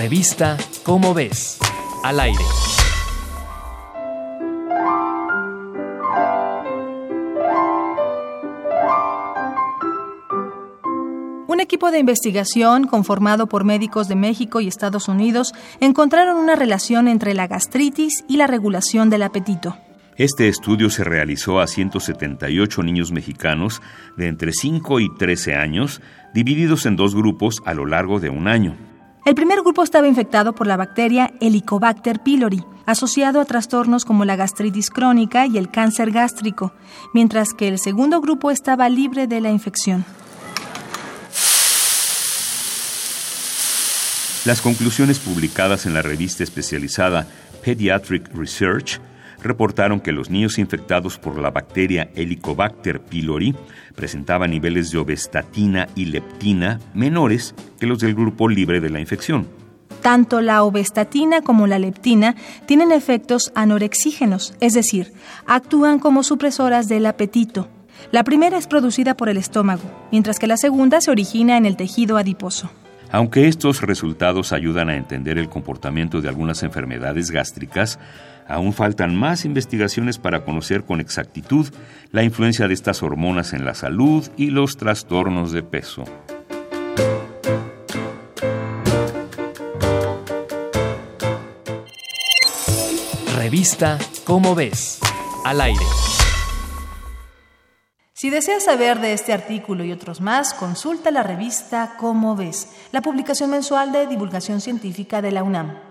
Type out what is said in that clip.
Revista Cómo ves, al aire. Un equipo de investigación conformado por médicos de México y Estados Unidos encontraron una relación entre la gastritis y la regulación del apetito. Este estudio se realizó a 178 niños mexicanos de entre 5 y 13 años, divididos en dos grupos a lo largo de un año. El primer grupo estaba infectado por la bacteria Helicobacter pylori, asociado a trastornos como la gastritis crónica y el cáncer gástrico, mientras que el segundo grupo estaba libre de la infección. Las conclusiones publicadas en la revista especializada Pediatric Research reportaron que los niños infectados por la bacteria Helicobacter pylori presentaban niveles de obestatina y leptina menores que los del grupo libre de la infección. Tanto la obestatina como la leptina tienen efectos anorexígenos, es decir, actúan como supresoras del apetito. La primera es producida por el estómago, mientras que la segunda se origina en el tejido adiposo. Aunque estos resultados ayudan a entender el comportamiento de algunas enfermedades gástricas, aún faltan más investigaciones para conocer con exactitud la influencia de estas hormonas en la salud y los trastornos de peso. Revista Cómo ves, al aire. Si deseas saber de este artículo y otros más, consulta la revista Cómo ves, la publicación mensual de divulgación científica de la UNAM.